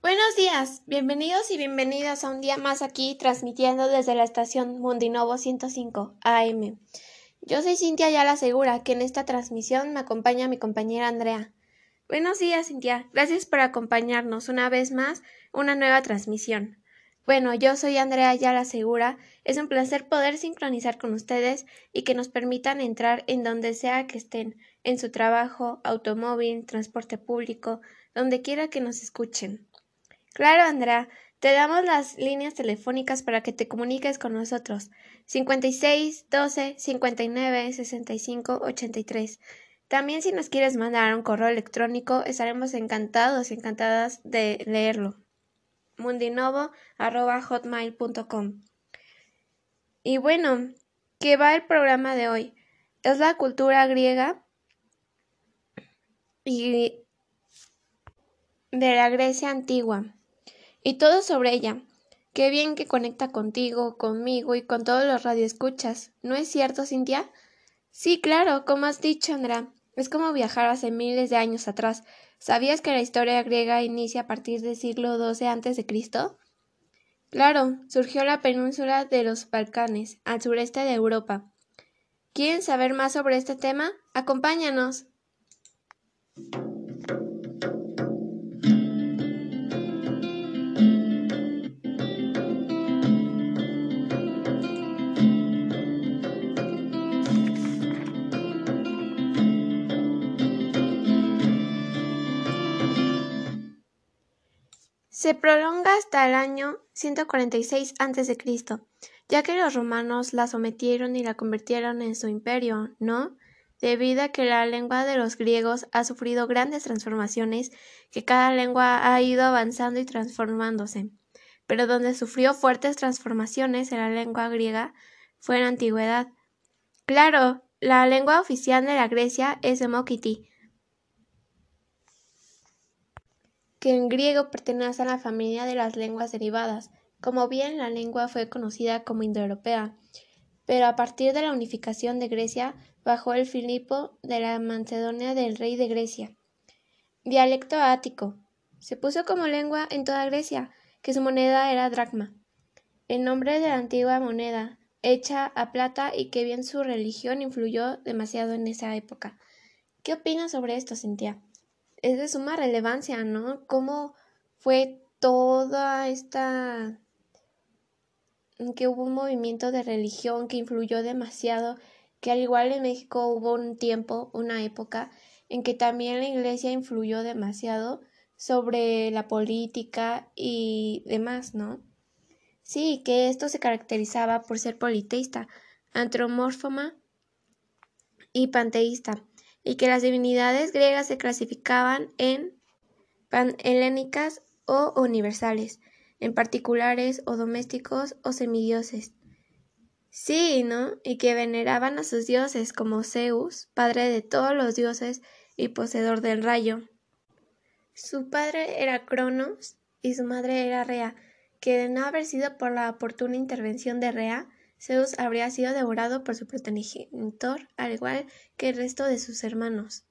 Buenos días, bienvenidos y bienvenidas a un día más aquí transmitiendo desde la estación Mundinovo 105 AM. Yo soy Cintia Yala Segura, que en esta transmisión me acompaña mi compañera Andrea. Buenos días, Cintia. Gracias por acompañarnos una vez más una nueva transmisión. Bueno, yo soy Andrea Yala Segura. Es un placer poder sincronizar con ustedes y que nos permitan entrar en donde sea que estén, en su trabajo, automóvil, transporte público, donde quiera que nos escuchen. Claro, Andrea, te damos las líneas telefónicas para que te comuniques con nosotros. 56 12 59 65 83. También si nos quieres mandar un correo electrónico, estaremos encantados encantadas de leerlo. mundinovo.hotmail.com Y bueno, ¿qué va el programa de hoy? Es la cultura griega y de la Grecia antigua y todo sobre ella. Qué bien que conecta contigo, conmigo y con todos los radioescuchas. ¿No es cierto, Cintia? Sí, claro, como has dicho, Andra. Es como viajar hace miles de años atrás. ¿Sabías que la historia griega inicia a partir del siglo XII Cristo? Claro, surgió la península de los Balcanes, al sureste de Europa. ¿Quieren saber más sobre este tema? Acompáñanos. Se prolonga hasta el año 146 a.C., ya que los romanos la sometieron y la convirtieron en su imperio, ¿no? Debido a que la lengua de los griegos ha sufrido grandes transformaciones, que cada lengua ha ido avanzando y transformándose. Pero donde sufrió fuertes transformaciones en la lengua griega fue en la antigüedad. Claro, la lengua oficial de la Grecia es Demokiti, que en griego pertenece a la familia de las lenguas derivadas, como bien la lengua fue conocida como indoeuropea, pero a partir de la unificación de Grecia bajo el Filipo de la Macedonia del rey de Grecia. Dialecto ático. Se puso como lengua en toda Grecia, que su moneda era dracma, el nombre de la antigua moneda, hecha a plata y que bien su religión influyó demasiado en esa época. ¿Qué opinas sobre esto, Cintia? Es de suma relevancia, ¿no? Cómo fue toda esta que hubo un movimiento de religión que influyó demasiado, que al igual en México hubo un tiempo, una época, en que también la iglesia influyó demasiado sobre la política y demás, ¿no? Sí, que esto se caracterizaba por ser politeísta, antromórfoma y panteísta y que las divinidades griegas se clasificaban en panhelénicas o universales, en particulares o domésticos o semidioses. Sí, ¿no? Y que veneraban a sus dioses como Zeus, padre de todos los dioses y poseedor del rayo. Su padre era Cronos y su madre era Rea, que de no haber sido por la oportuna intervención de Rea, Zeus habría sido devorado por su progenitor, al igual que el resto de sus hermanos,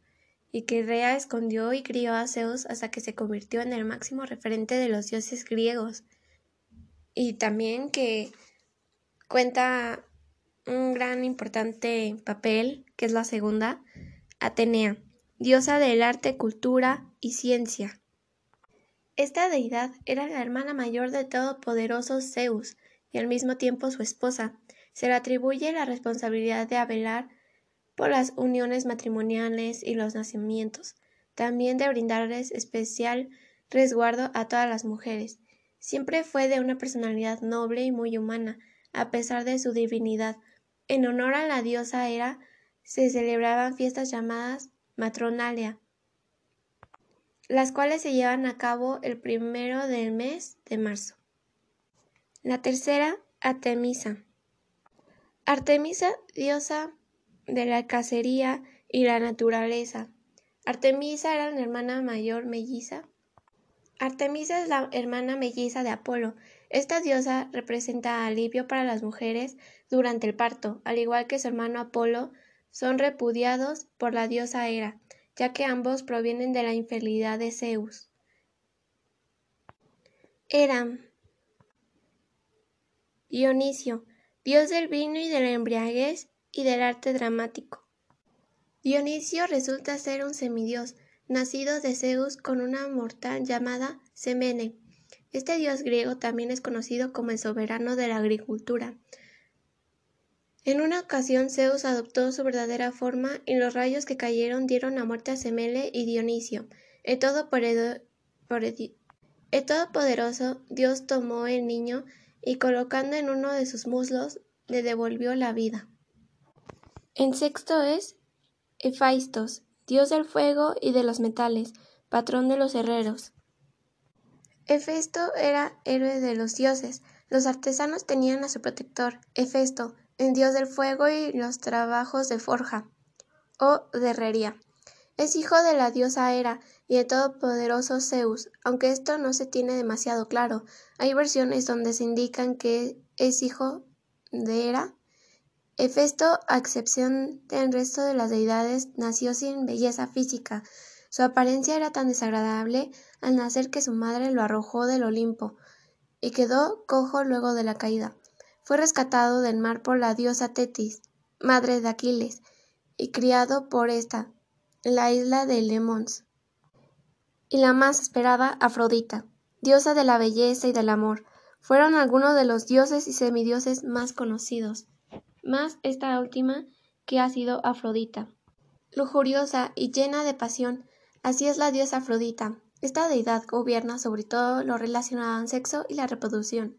y que Rea escondió y crió a Zeus hasta que se convirtió en el máximo referente de los dioses griegos. Y también que cuenta un gran importante papel, que es la segunda, Atenea, diosa del arte, cultura y ciencia. Esta deidad era la hermana mayor de todopoderoso Zeus, al mismo tiempo su esposa. Se le atribuye la responsabilidad de velar por las uniones matrimoniales y los nacimientos, también de brindarles especial resguardo a todas las mujeres. Siempre fue de una personalidad noble y muy humana, a pesar de su divinidad. En honor a la diosa Hera se celebraban fiestas llamadas matronalia, las cuales se llevan a cabo el primero del mes de marzo. La tercera, Artemisa. Artemisa, diosa de la cacería y la naturaleza. Artemisa era la hermana mayor melliza. Artemisa es la hermana melliza de Apolo. Esta diosa representa alivio para las mujeres durante el parto, al igual que su hermano Apolo son repudiados por la diosa Hera, ya que ambos provienen de la infidelidad de Zeus. Hera Dionisio, dios del vino y de la embriaguez y del arte dramático. Dionisio resulta ser un semidios, nacido de Zeus con una mortal llamada Semene. Este dios griego también es conocido como el soberano de la agricultura. En una ocasión Zeus adoptó su verdadera forma y los rayos que cayeron dieron la muerte a Semele y Dionisio. El, Todopoderoso Dios tomó el niño y colocando en uno de sus muslos le devolvió la vida. En sexto es Hefaistos, dios del fuego y de los metales, patrón de los herreros. Hefesto era héroe de los dioses. Los artesanos tenían a su protector, Hefesto, el dios del fuego y los trabajos de forja o de herrería. Es hijo de la diosa Hera y de todopoderoso Zeus, aunque esto no se tiene demasiado claro. Hay versiones donde se indican que es hijo de Hera. Hefesto, a excepción del resto de las deidades, nació sin belleza física. Su apariencia era tan desagradable al nacer que su madre lo arrojó del Olimpo y quedó cojo luego de la caída. Fue rescatado del mar por la diosa Tetis, madre de Aquiles, y criado por esta, en la isla de Lemons. Y la más esperada, Afrodita, diosa de la belleza y del amor, fueron algunos de los dioses y semidioses más conocidos, más esta última que ha sido Afrodita. Lujuriosa y llena de pasión, así es la diosa Afrodita. Esta deidad gobierna sobre todo lo relacionado al sexo y la reproducción.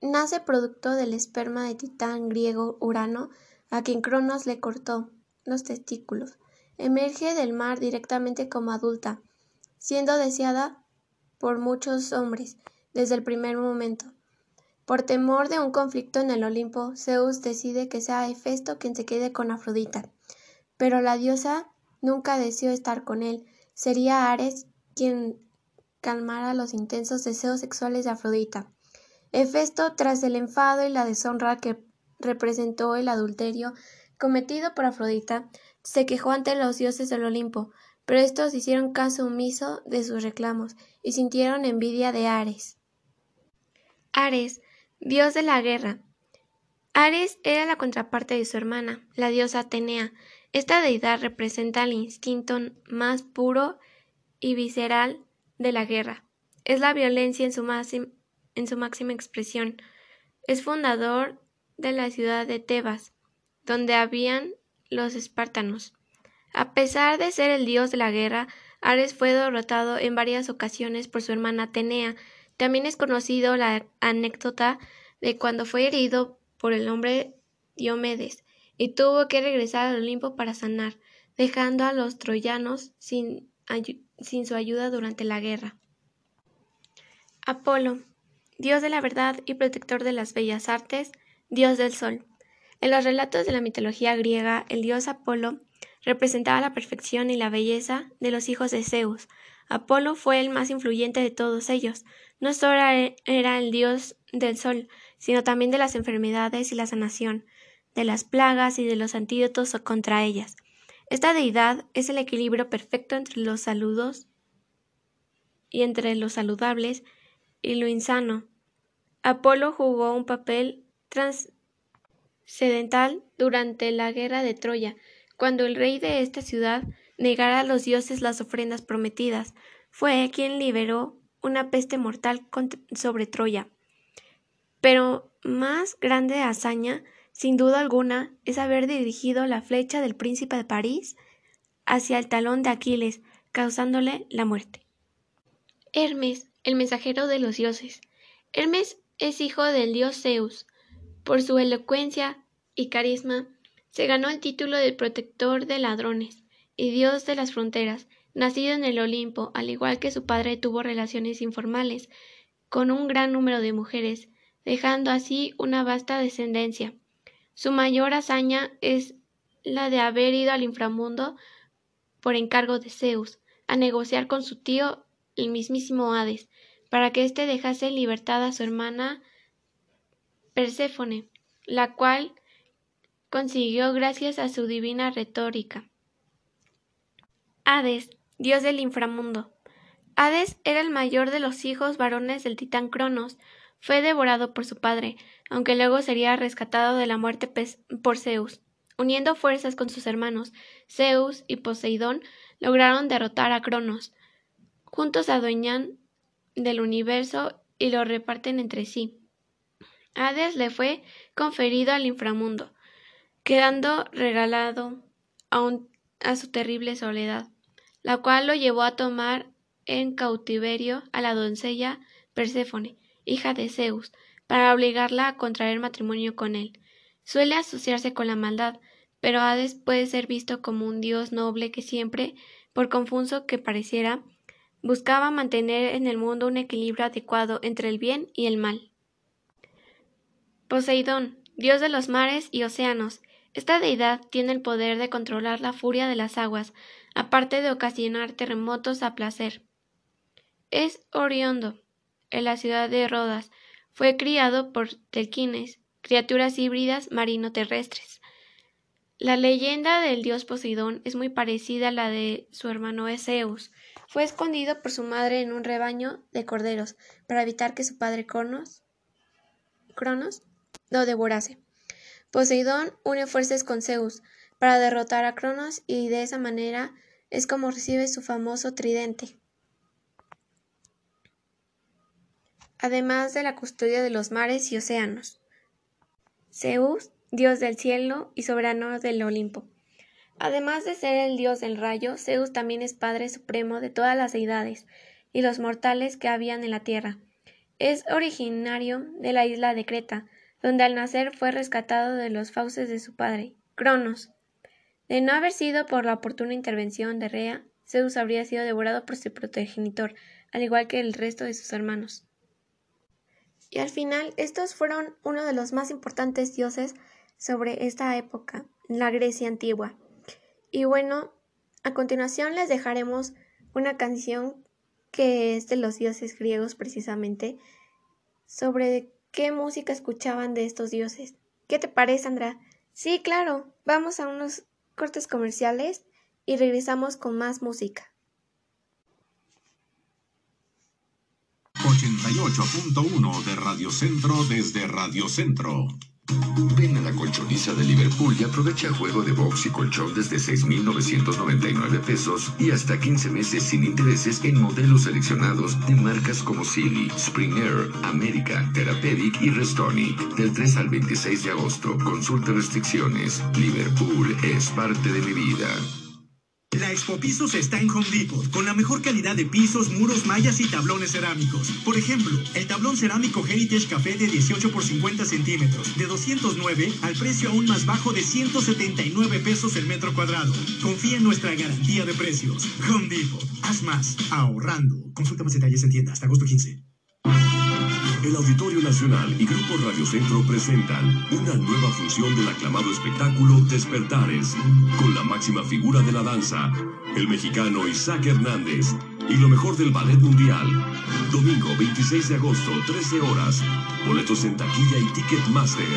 Nace producto del esperma de Titán griego Urano, a quien Cronos le cortó los testículos. Emerge del mar directamente como adulta, siendo deseada por muchos hombres desde el primer momento. Por temor de un conflicto en el Olimpo, Zeus decide que sea Hefesto quien se quede con Afrodita. Pero la diosa nunca deseó estar con él. Sería Ares quien calmara los intensos deseos sexuales de Afrodita. Hefesto, tras el enfado y la deshonra que representó el adulterio cometido por Afrodita, se quejó ante los dioses del Olimpo, pero estos hicieron caso omiso de sus reclamos y sintieron envidia de Ares. Ares, dios de la guerra. Ares era la contraparte de su hermana, la diosa Atenea. Esta deidad representa el instinto más puro y visceral de la guerra. Es la violencia en su en su máxima expresión. Es fundador de la ciudad de Tebas, donde habían los espartanos. A pesar de ser el dios de la guerra, Ares fue derrotado en varias ocasiones por su hermana Atenea. También es conocido la anécdota de cuando fue herido por el hombre Diomedes y tuvo que regresar al Olimpo para sanar, dejando a los troyanos sin, sin su ayuda durante la guerra. Apolo Dios de la verdad y protector de las bellas artes, Dios del sol. En los relatos de la mitología griega, el dios Apolo representaba la perfección y la belleza de los hijos de Zeus. Apolo fue el más influyente de todos ellos. No solo era el dios del sol, sino también de las enfermedades y la sanación, de las plagas y de los antídotos contra ellas. Esta deidad es el equilibrio perfecto entre los saludos y entre los saludables y lo insano, Apolo jugó un papel trascendental durante la guerra de Troya, cuando el rey de esta ciudad negara a los dioses las ofrendas prometidas. Fue quien liberó una peste mortal sobre Troya. Pero más grande hazaña, sin duda alguna, es haber dirigido la flecha del príncipe de París hacia el talón de Aquiles, causándole la muerte. Hermes, el mensajero de los dioses. Hermes es hijo del dios Zeus. Por su elocuencia y carisma, se ganó el título de protector de ladrones y dios de las fronteras. Nacido en el Olimpo, al igual que su padre tuvo relaciones informales con un gran número de mujeres, dejando así una vasta descendencia. Su mayor hazaña es la de haber ido al inframundo por encargo de Zeus, a negociar con su tío, el mismísimo Hades, para que éste dejase en libertad a su hermana Perséfone, la cual consiguió gracias a su divina retórica. Hades, dios del inframundo. Hades era el mayor de los hijos varones del titán Cronos. Fue devorado por su padre, aunque luego sería rescatado de la muerte por Zeus. Uniendo fuerzas con sus hermanos, Zeus y Poseidón lograron derrotar a Cronos. Juntos adueñan del universo y lo reparten entre sí. Hades le fue conferido al inframundo, quedando regalado a su terrible soledad, la cual lo llevó a tomar en cautiverio a la doncella Perséfone, hija de Zeus, para obligarla a contraer matrimonio con él. Suele asociarse con la maldad, pero Hades puede ser visto como un dios noble que siempre, por confuso que pareciera, buscaba mantener en el mundo un equilibrio adecuado entre el bien y el mal. Poseidón, dios de los mares y océanos. Esta deidad tiene el poder de controlar la furia de las aguas, aparte de ocasionar terremotos a placer. Es oriondo en la ciudad de Rodas. Fue criado por telquines, criaturas híbridas marino-terrestres. La leyenda del dios Poseidón es muy parecida a la de su hermano Zeus. Fue escondido por su madre en un rebaño de corderos para evitar que su padre Cronos lo devorase. Poseidón une fuerzas con Zeus para derrotar a Cronos y de esa manera es como recibe su famoso tridente. Además de la custodia de los mares y océanos. Zeus, dios del cielo y soberano del Olimpo. Además de ser el dios del rayo, Zeus también es padre supremo de todas las deidades y los mortales que habían en la tierra. Es originario de la isla de Creta, donde al nacer fue rescatado de los fauces de su padre, Cronos. De no haber sido por la oportuna intervención de Rea, Zeus habría sido devorado por su progenitor, al igual que el resto de sus hermanos. Y al final, estos fueron uno de los más importantes dioses sobre esta época, la Grecia antigua. Y bueno, a continuación les dejaremos una canción que es de los dioses griegos precisamente, sobre ¿Qué música escuchaban de estos dioses? ¿Qué te parece, Sandra? Sí, claro. Vamos a unos cortes comerciales y regresamos con más música. 88.1 de Radio Centro desde Radio Centro. Ven a la colchoniza de Liverpool y aprovecha juego de box y colchón desde 6,999 pesos y hasta 15 meses sin intereses en modelos seleccionados de marcas como Silly, Springer, América, Therapeutic y Restonic. Del 3 al 26 de agosto, consulta restricciones. Liverpool es parte de mi vida. La Expo Pisos está en Home Depot, con la mejor calidad de pisos, muros, mallas y tablones cerámicos. Por ejemplo, el tablón cerámico Heritage Café de 18 por 50 centímetros, de 209 al precio aún más bajo de 179 pesos el metro cuadrado. Confía en nuestra garantía de precios. Home Depot, haz más, ahorrando. Consulta más detalles en tienda hasta agosto 15. El Auditorio Nacional y Grupo Radio Centro presentan una nueva función del aclamado espectáculo Despertares, con la máxima figura de la danza, el mexicano Isaac Hernández, y lo mejor del ballet mundial. Domingo 26 de agosto, 13 horas. Boletos en taquilla y Ticketmaster.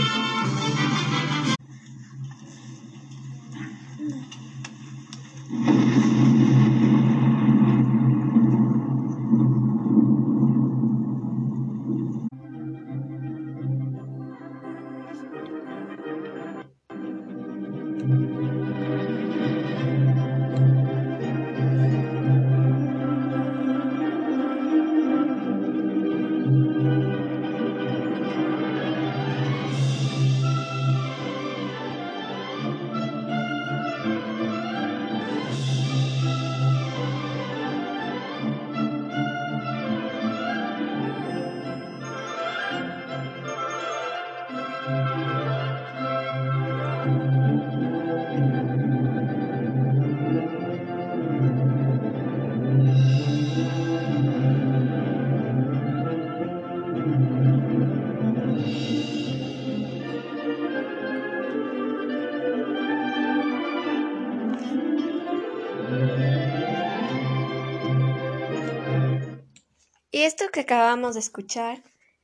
Esto que acabamos de escuchar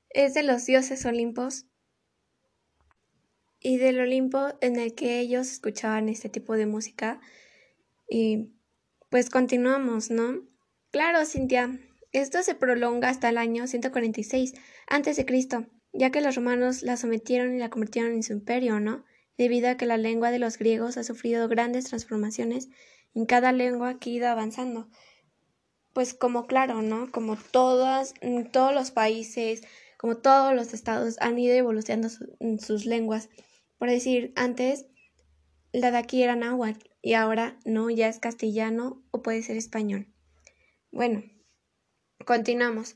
es de los dioses Olimpos y del Olimpo en el que ellos escuchaban este tipo de música. Y pues continuamos, ¿no? Claro, Cintia, esto se prolonga hasta el año 146 a.C., ya que los romanos la sometieron y la convirtieron en su imperio, ¿no? Debido a que la lengua de los griegos ha sufrido grandes transformaciones en cada lengua que ha ido avanzando. Pues como claro, ¿no? Como todas, todos los países, como todos los estados han ido evolucionando sus lenguas. Por decir, antes la de aquí era náhuatl y ahora no, ya es castellano o puede ser español. Bueno, continuamos.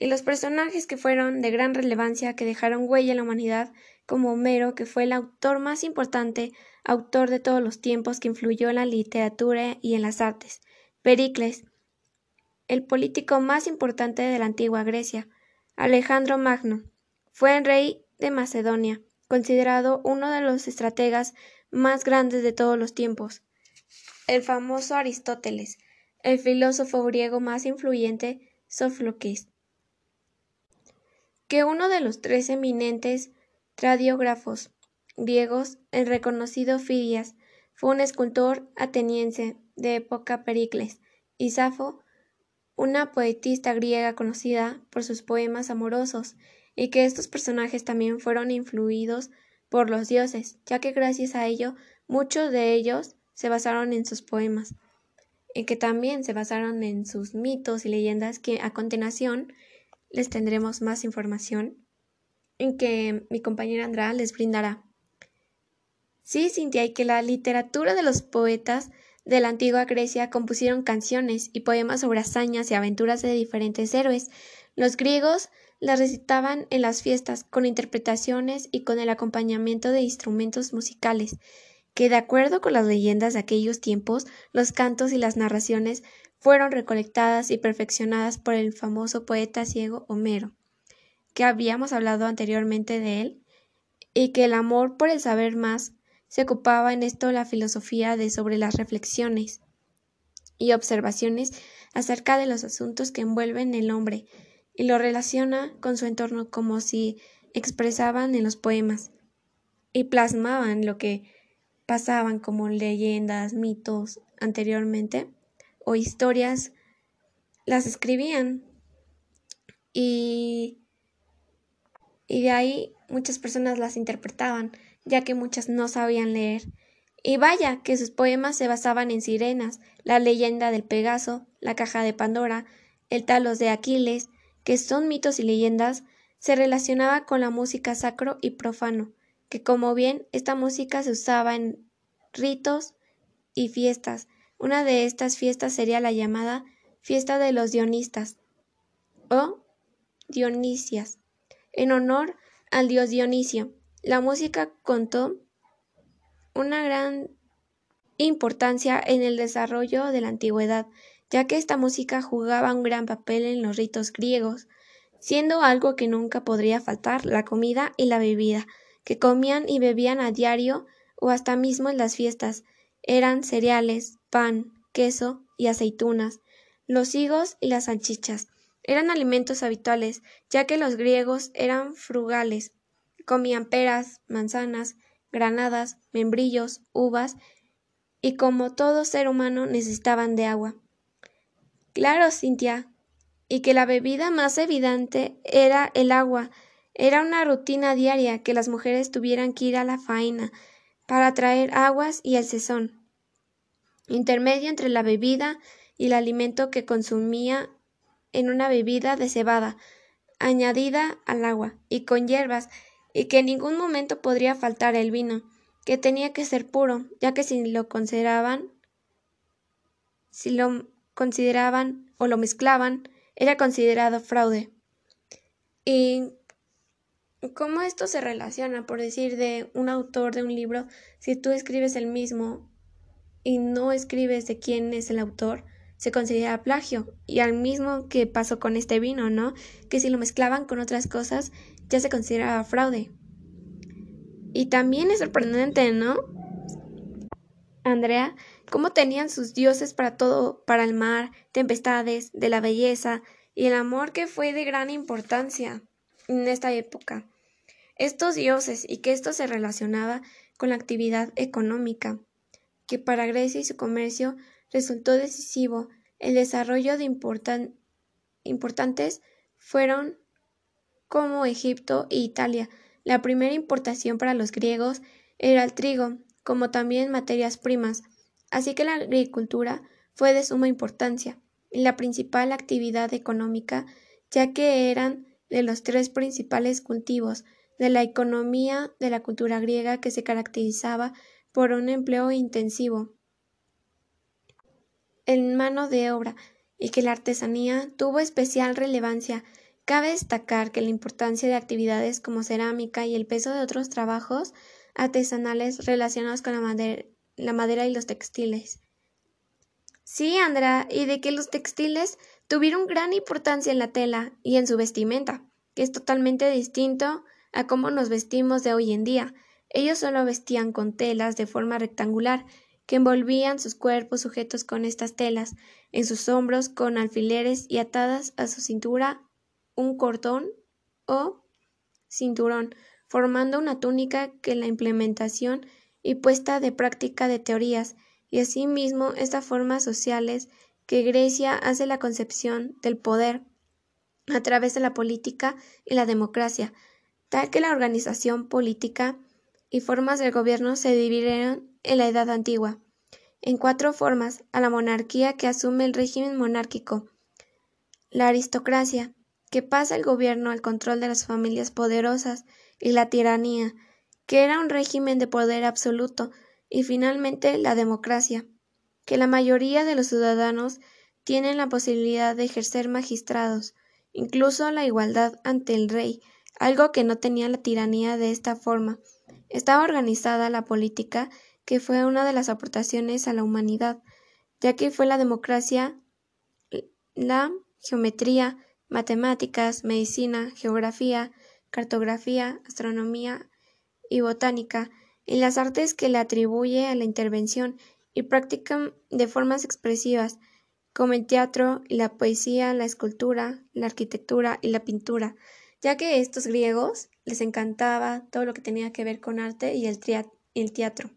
Y los personajes que fueron de gran relevancia, que dejaron huella en la humanidad, como Homero, que fue el autor más importante, autor de todos los tiempos, que influyó en la literatura y en las artes. Pericles, el político más importante de la antigua Grecia. Alejandro Magno, fue el rey de Macedonia, considerado uno de los estrategas más grandes de todos los tiempos. El famoso Aristóteles, el filósofo griego más influyente, Sófocles, que uno de los tres eminentes radiógrafos griegos, el reconocido Fidias, fue un escultor ateniense de época Pericles, y Safo, una poetista griega conocida por sus poemas amorosos, y que estos personajes también fueron influidos por los dioses, ya que gracias a ello muchos de ellos se basaron en sus poemas, y que también se basaron en sus mitos y leyendas que a continuación les tendremos más información en que mi compañera Andrea les brindará. Sí, Cintia, y que la literatura de los poetas de la antigua Grecia compusieron canciones y poemas sobre hazañas y aventuras de diferentes héroes. Los griegos las recitaban en las fiestas con interpretaciones y con el acompañamiento de instrumentos musicales, que de acuerdo con las leyendas de aquellos tiempos, los cantos y las narraciones fueron recolectadas y perfeccionadas por el famoso poeta ciego Homero, que habíamos hablado anteriormente de él, y que el amor por el saber más se ocupaba en esto la filosofía de sobre las reflexiones y observaciones acerca de los asuntos que envuelven el hombre, y lo relaciona con su entorno como si expresaban en los poemas y plasmaban lo que pasaban como leyendas, mitos anteriormente o historias, las escribían. Y, y de ahí muchas personas las interpretaban, ya que muchas no sabían leer. Y vaya que sus poemas se basaban en sirenas, la leyenda del Pegaso, la caja de Pandora, el talos de Aquiles, que son mitos y leyendas, se relacionaba con la música sacro y profano, que como bien esta música se usaba en ritos y fiestas. Una de estas fiestas sería la llamada fiesta de los Dionistas o Dionisias, en honor al dios Dionisio. La música contó una gran importancia en el desarrollo de la antigüedad, ya que esta música jugaba un gran papel en los ritos griegos, siendo algo que nunca podría faltar la comida y la bebida, que comían y bebían a diario o hasta mismo en las fiestas, eran cereales, pan, queso y aceitunas, los higos y las salchichas. Eran alimentos habituales, ya que los griegos eran frugales. Comían peras, manzanas, granadas, membrillos, uvas, y como todo ser humano necesitaban de agua. Claro, Cintia, y que la bebida más evidente era el agua. Era una rutina diaria que las mujeres tuvieran que ir a la faena para traer aguas y el sesón, intermedio entre la bebida y el alimento que consumía en una bebida de cebada, añadida al agua y con hierbas, y que en ningún momento podría faltar el vino, que tenía que ser puro, ya que si lo consideraban, si lo consideraban o lo mezclaban, era considerado fraude. ¿Y cómo esto se relaciona, por decir, de un autor de un libro, si tú escribes el mismo y no escribes de quién es el autor, se considera plagio. Y al mismo que pasó con este vino, ¿no? Que si lo mezclaban con otras cosas, ya se consideraba fraude. Y también es sorprendente, ¿no? Andrea, cómo tenían sus dioses para todo, para el mar, tempestades, de la belleza y el amor que fue de gran importancia en esta época. estos dioses y que esto se relacionaba con la actividad económica, que para Grecia y su comercio resultó decisivo. El desarrollo de importantes fueron como Egipto e Italia. La primera importación para los griegos era el trigo, como también materias primas, así que la agricultura fue de suma importancia y la principal actividad económica, ya que eran de los tres principales cultivos de la economía de la cultura griega que se caracterizaba por un empleo intensivo en mano de obra y que la artesanía tuvo especial relevancia. Cabe destacar que la importancia de actividades como cerámica y el peso de otros trabajos artesanales relacionados con la madera, y los textiles. Sí, Andra, y de que los textiles tuvieron gran importancia en la tela y en su vestimenta, que es totalmente distinto a cómo nos vestimos de hoy en día. Ellos solo vestían con telas de forma rectangular, que envolvían sus cuerpos sujetos con estas telas, en sus hombros con alfileres y atadas a su cintura un cordón o cinturón, formando una túnica que la implementación y puesta de práctica de teorías, y asimismo estas formas sociales que Grecia hace la concepción del poder a través de la política y la democracia, tal que la organización política y formas del gobierno se dividieron en la Edad Antigua en cuatro formas a la monarquía que asume el régimen monárquico, la aristocracia, que pasa el gobierno al control de las familias poderosas, y la tiranía, que era un régimen de poder absoluto, y finalmente la democracia, que la mayoría de los ciudadanos tienen la posibilidad de ejercer magistrados, incluso la igualdad ante el rey, algo que no tenía la tiranía de esta forma. Estaba organizada la política, que fue una de las aportaciones a la humanidad, ya que fue la democracia, la geometría, matemáticas, medicina, geografía, cartografía, astronomía y botánica, y las artes que le atribuye a la intervención y practican de formas expresivas, como el teatro, la poesía, la escultura, la arquitectura y la pintura, ya que a estos griegos les encantaba todo lo que tenía que ver con arte y el teatro,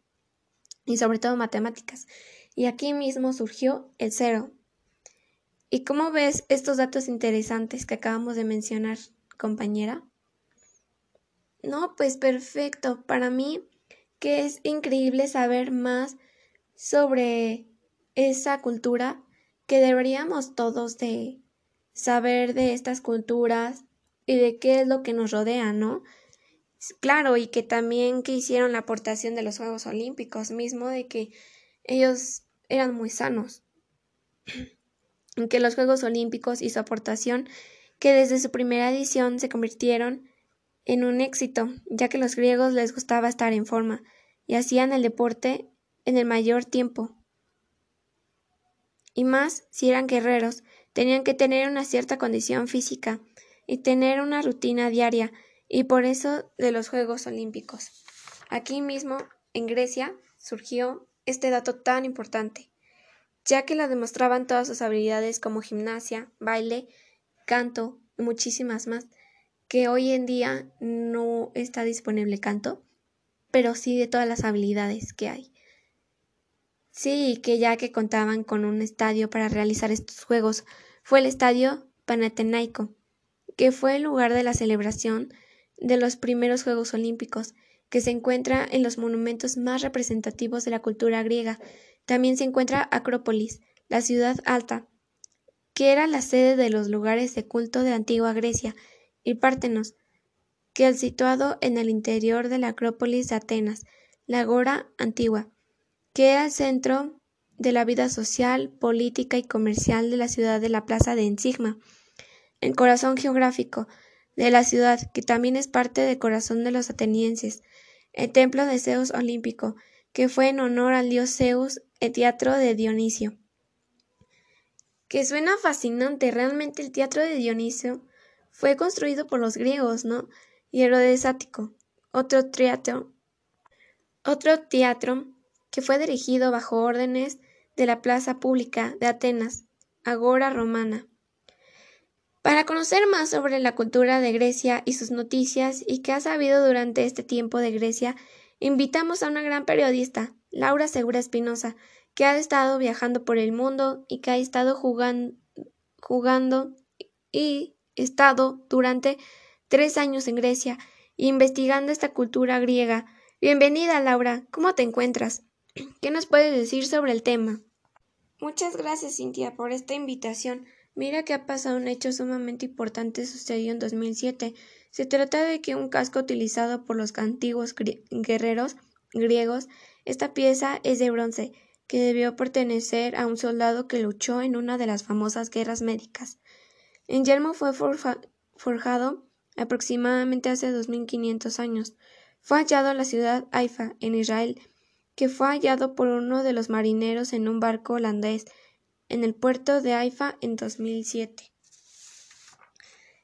y sobre todo matemáticas. Y aquí mismo surgió el cero. ¿Y cómo ves estos datos interesantes que acabamos de mencionar, compañera? No, pues perfecto. Para mí, que es increíble saber más sobre esa cultura, que deberíamos todos de saber de estas culturas y de qué es lo que nos rodea, ¿no? Claro, y que también que hicieron la aportación de los Juegos Olímpicos, mismo de que ellos eran muy sanos. que los Juegos Olímpicos y su aportación, que desde su primera edición se convirtieron en un éxito, ya que los griegos les gustaba estar en forma y hacían el deporte en el mayor tiempo. Y más si eran guerreros, tenían que tener una cierta condición física y tener una rutina diaria, y por eso de los Juegos Olímpicos. Aquí mismo, en Grecia, surgió este dato tan importante, ya que la demostraban todas sus habilidades como gimnasia, baile, canto y muchísimas más, que hoy en día no está disponible canto, pero sí de todas las habilidades que hay. Sí, que ya que contaban con un estadio para realizar estos juegos, fue el estadio Panathinaiko, que fue el lugar de la celebración de los primeros Juegos Olímpicos, que se encuentra en los monumentos más representativos de la cultura griega. También se encuentra Acrópolis, la ciudad alta, que era la sede de los lugares de culto de antigua Grecia, y Pártenos, que es situado en el interior de la Acrópolis de Atenas, la Agora antigua, que era el centro de la vida social, política y comercial de la ciudad de la Plaza de Ensigma, el corazón geográfico de la ciudad, que también es parte del corazón de los atenienses, el templo de Zeus olímpico, que fue en honor al dios Zeus, el teatro de Dionisio. Que suena fascinante, realmente el teatro de Dionisio fue construido por los griegos, ¿no? Y Herodes Ático, otro teatro, otro teatro que fue dirigido bajo órdenes de la plaza pública de Atenas, agora romana. Para conocer más sobre la cultura de Grecia y sus noticias y qué ha sabido durante este tiempo de Grecia, invitamos a una gran periodista, Laura Segura Espinosa, que ha estado viajando por el mundo y que ha estado jugando, y estado durante tres años en Grecia investigando esta cultura griega. Bienvenida, Laura. ¿Cómo te encuentras? ¿Qué nos puedes decir sobre el tema? Muchas gracias, Cintia, por esta invitación. Mira que ha pasado un hecho sumamente importante sucedió en 2007. Se trata de que un casco utilizado por los antiguos guerreros griegos, esta pieza es de bronce, que debió pertenecer a un soldado que luchó en una de las famosas guerras médicas. En yelmo fue forjado aproximadamente hace 2500 años. Fue hallado en la ciudad Haifa, en Israel, que fue hallado por uno de los marineros en un barco holandés en el puerto de Haifa en 2007.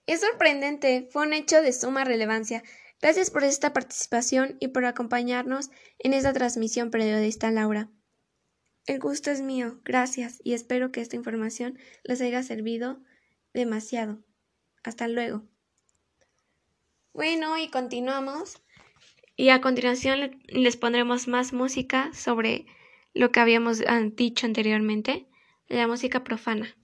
Es sorprendente, fue un hecho de suma relevancia. Gracias por esta participación y por acompañarnos en esta transmisión periodista Laura. El gusto es mío, gracias, y espero que esta información les haya servido demasiado. Hasta luego. Bueno, y continuamos. Y a continuación les pondremos más música sobre lo que habíamos dicho anteriormente la música profana.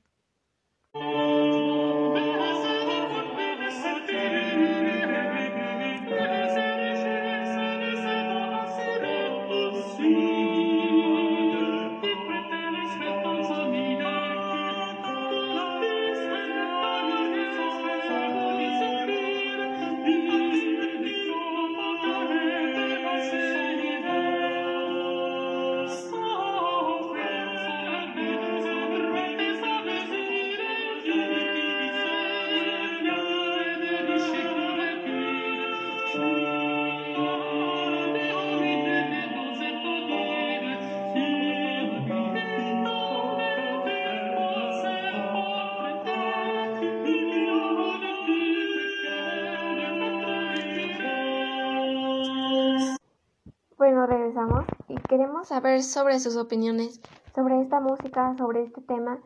Bueno, regresamos y queremos saber sobre sus opiniones sobre esta música, sobre este tema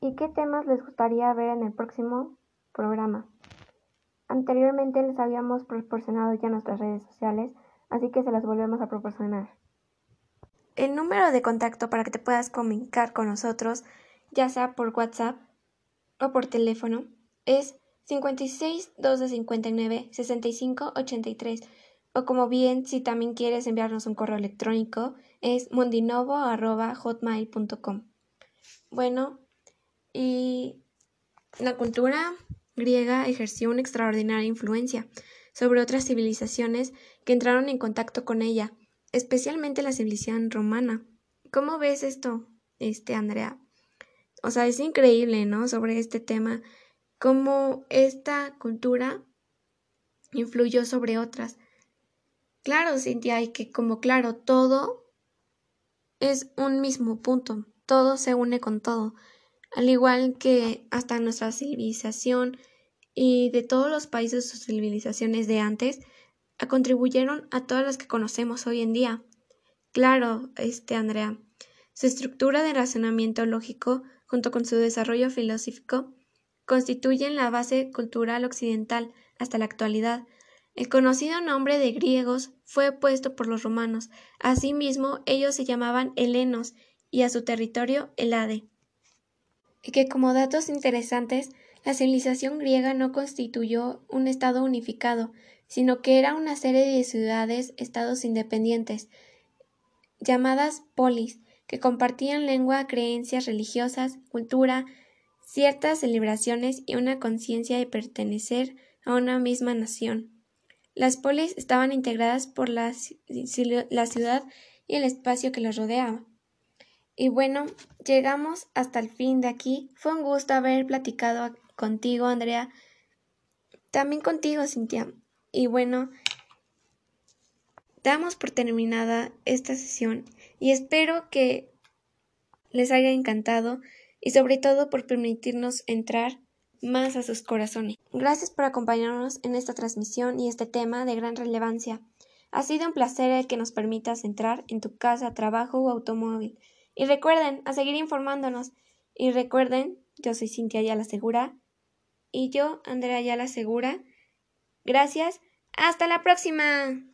y qué temas les gustaría ver en el próximo programa. Anteriormente les habíamos proporcionado ya nuestras redes sociales, así que se las volvemos a proporcionar. El número de contacto para que te puedas comunicar con nosotros, ya sea por WhatsApp o por teléfono, es 56 259 65 83 o como bien si también quieres enviarnos un correo electrónico es mundinovo.hotmail.com. Bueno, y la cultura griega ejerció una extraordinaria influencia sobre otras civilizaciones que entraron en contacto con ella, especialmente la civilización romana. ¿Cómo ves esto, este Andrea? O sea, es increíble, ¿no? Sobre este tema, cómo esta cultura influyó sobre otras. Claro, Cintia, y que como claro, todo es un mismo punto, todo se une con todo, al igual que hasta nuestra civilización y de todos los países o civilizaciones de antes contribuyeron a todas las que conocemos hoy en día. Claro, este Andrea, su estructura de razonamiento lógico junto con su desarrollo filosófico constituyen la base cultural occidental hasta la actualidad, el conocido nombre de griegos fue puesto por los romanos. Asimismo, ellos se llamaban helenos y a su territorio Helade. Y que como datos interesantes, la civilización griega no constituyó un estado unificado, sino que era una serie de ciudades, estados independientes, llamadas polis, que compartían lengua, creencias religiosas, cultura, ciertas celebraciones y una conciencia de pertenecer a una misma nación. Las polis estaban integradas por la, la ciudad y el espacio que los rodeaba. Y bueno, llegamos hasta el fin de aquí. Fue un gusto haber platicado contigo, Andrea. También contigo, Cintia. Y bueno, damos por terminada esta sesión y espero que les haya encantado y sobre todo por permitirnos entrar más a sus corazones. Gracias por acompañarnos en esta transmisión y este tema de gran relevancia. Ha sido un placer el que nos permitas entrar en tu casa, trabajo o automóvil. Y recuerden a seguir informándonos. Y recuerden, yo soy Cintia Ayala Segura. y yo, Andrea Ayala Segura. Gracias. Hasta la próxima.